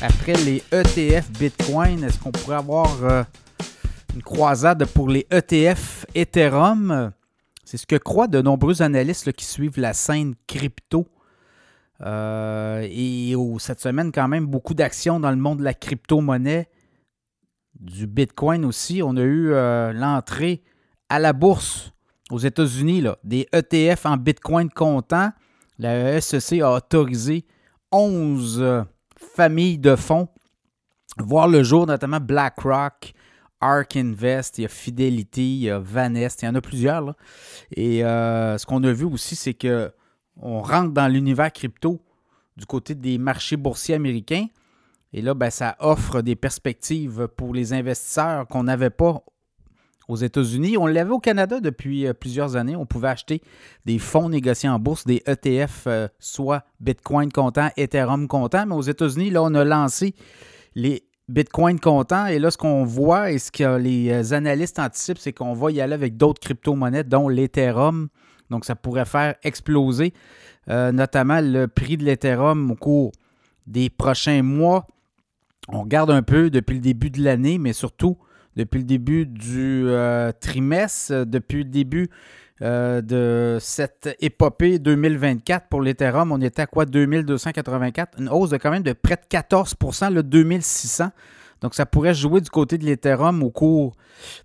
après les ETF Bitcoin, est-ce qu'on pourrait avoir euh, une croisade pour les ETF Ethereum? C'est ce que croient de nombreux analystes qui suivent la scène crypto. Euh, et cette semaine, quand même, beaucoup d'actions dans le monde de la crypto-monnaie, du Bitcoin aussi. On a eu euh, l'entrée à la bourse aux États-Unis des ETF en Bitcoin comptant. La SEC a autorisé 11 familles de fonds voir le jour, notamment BlackRock, Ark Invest, il y a Fidelity, il y a Vanest, il y en a plusieurs. Et euh, ce qu'on a vu aussi, c'est que on rentre dans l'univers crypto du côté des marchés boursiers américains. Et là, ben, ça offre des perspectives pour les investisseurs qu'on n'avait pas aux États-Unis. On l'avait au Canada depuis euh, plusieurs années. On pouvait acheter des fonds négociés en bourse, des ETF, euh, soit Bitcoin comptant, Ethereum comptant. Mais aux États-Unis, là, on a lancé les Bitcoin comptant. Et là, ce qu'on voit et ce que les euh, analystes anticipent, c'est qu'on va y aller avec d'autres crypto-monnaies, dont l'Ethereum. Donc, ça pourrait faire exploser notamment le prix de l'Ethereum au cours des prochains mois. On regarde un peu depuis le début de l'année, mais surtout depuis le début du euh, trimestre, depuis le début euh, de cette épopée 2024 pour l'Ethereum, on était à quoi 2284, une hausse de quand même de près de 14 le 2600. Donc, ça pourrait jouer du côté de l'Ethereum au cours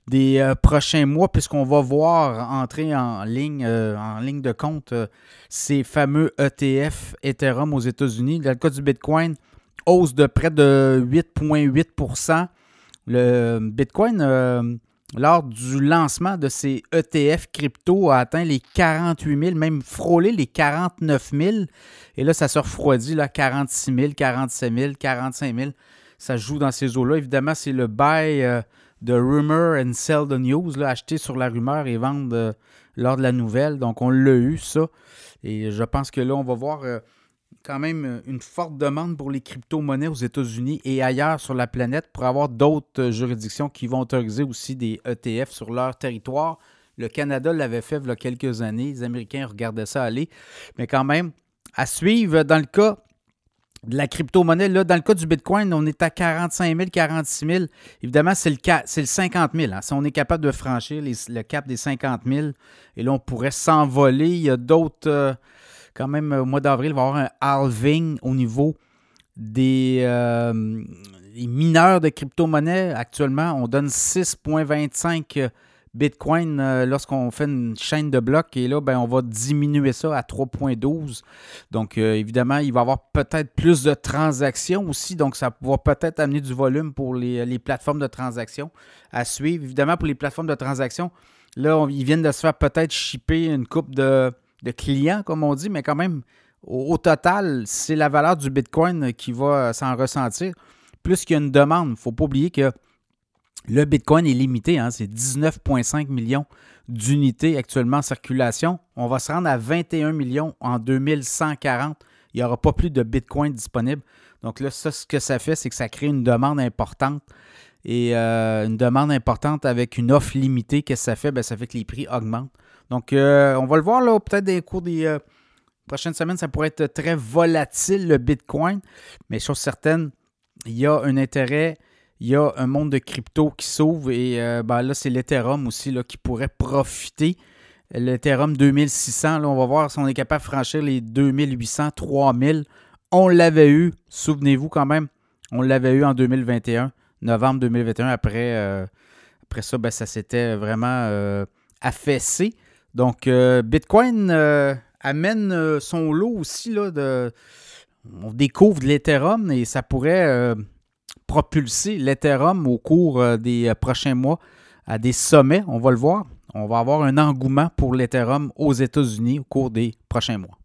des euh, prochains mois, puisqu'on va voir entrer en ligne, en ligne de compte ces fameux ETF Ethereum aux États-Unis. Dans le cas du Bitcoin, hausse de près de 8,8 le Bitcoin, euh, lors du lancement de ces ETF crypto, a atteint les 48 000, même frôlé les 49 000. Et là, ça se refroidit, là, 46 000, 47 000, 45 000. Ça joue dans ces eaux-là. Évidemment, c'est le buy euh, de rumor and sell news, acheter sur la rumeur et vendre euh, lors de la nouvelle. Donc, on l'a eu, ça. Et je pense que là, on va voir quand même euh, une forte demande pour les crypto-monnaies aux États-Unis et ailleurs sur la planète pour avoir d'autres euh, juridictions qui vont autoriser aussi des ETF sur leur territoire. Le Canada l'avait fait il y a quelques années. Les Américains regardaient ça aller. Mais quand même, à suivre, dans le cas de la crypto-monnaie, là, dans le cas du Bitcoin, on est à 45 000, 46 000. Évidemment, c'est le, le 50 000. Hein. Si on est capable de franchir le cap des 50 000, et là, on pourrait s'envoler. Il y a d'autres. Euh, quand même, au mois d'avril, il va y avoir un halving au niveau des, euh, mineurs de crypto-monnaie. Actuellement, on donne 6,25 Bitcoin euh, lorsqu'on fait une chaîne de blocs. Et là, ben, on va diminuer ça à 3,12. Donc, euh, évidemment, il va y avoir peut-être plus de transactions aussi. Donc, ça va peut-être amener du volume pour les, les, plateformes de transactions à suivre. Évidemment, pour les plateformes de transactions, là, ils viennent de se faire peut-être shipper une coupe de de clients, comme on dit, mais quand même, au, total, c'est la valeur du Bitcoin qui va euh, s'en ressentir. Plus qu'il y a une demande, il ne faut pas oublier que le Bitcoin est limité, hein, c'est 19,5 millions d'unités actuellement en circulation. On va se rendre à 21 millions en 2140. Il n'y aura pas plus de Bitcoin disponible. Donc là, ça, ce que ça fait, c'est que ça crée une demande importante. Et euh, une demande importante avec une offre limitée, qu'est-ce que ça fait? Ben, ça fait que les prix augmentent. Donc, euh, on va le voir là, peut-être des cours des euh, prochaines semaines, ça pourrait être très volatile le Bitcoin. Mais chose certaine, il y a un intérêt, il y a un monde de crypto qui s'ouvre et euh, ben là, c'est l'Ethereum aussi qui pourrait profiter. L'Ethereum 2600, là, on va voir si on est capable de franchir les 2800, 3000. On l'avait eu, souvenez-vous quand même, on l'avait eu en 2021, novembre 2021. Après, après ça, ben, ça s'était vraiment affaissé. Donc, euh, Bitcoin euh, amène euh, son lot aussi. Là, on découvre de l'Ethereum et ça pourrait propulser l'Ethereum au cours des prochains mois à des sommets. On va le voir. On va avoir un engouement pour l'Ethereum aux États-Unis au cours des prochains mois.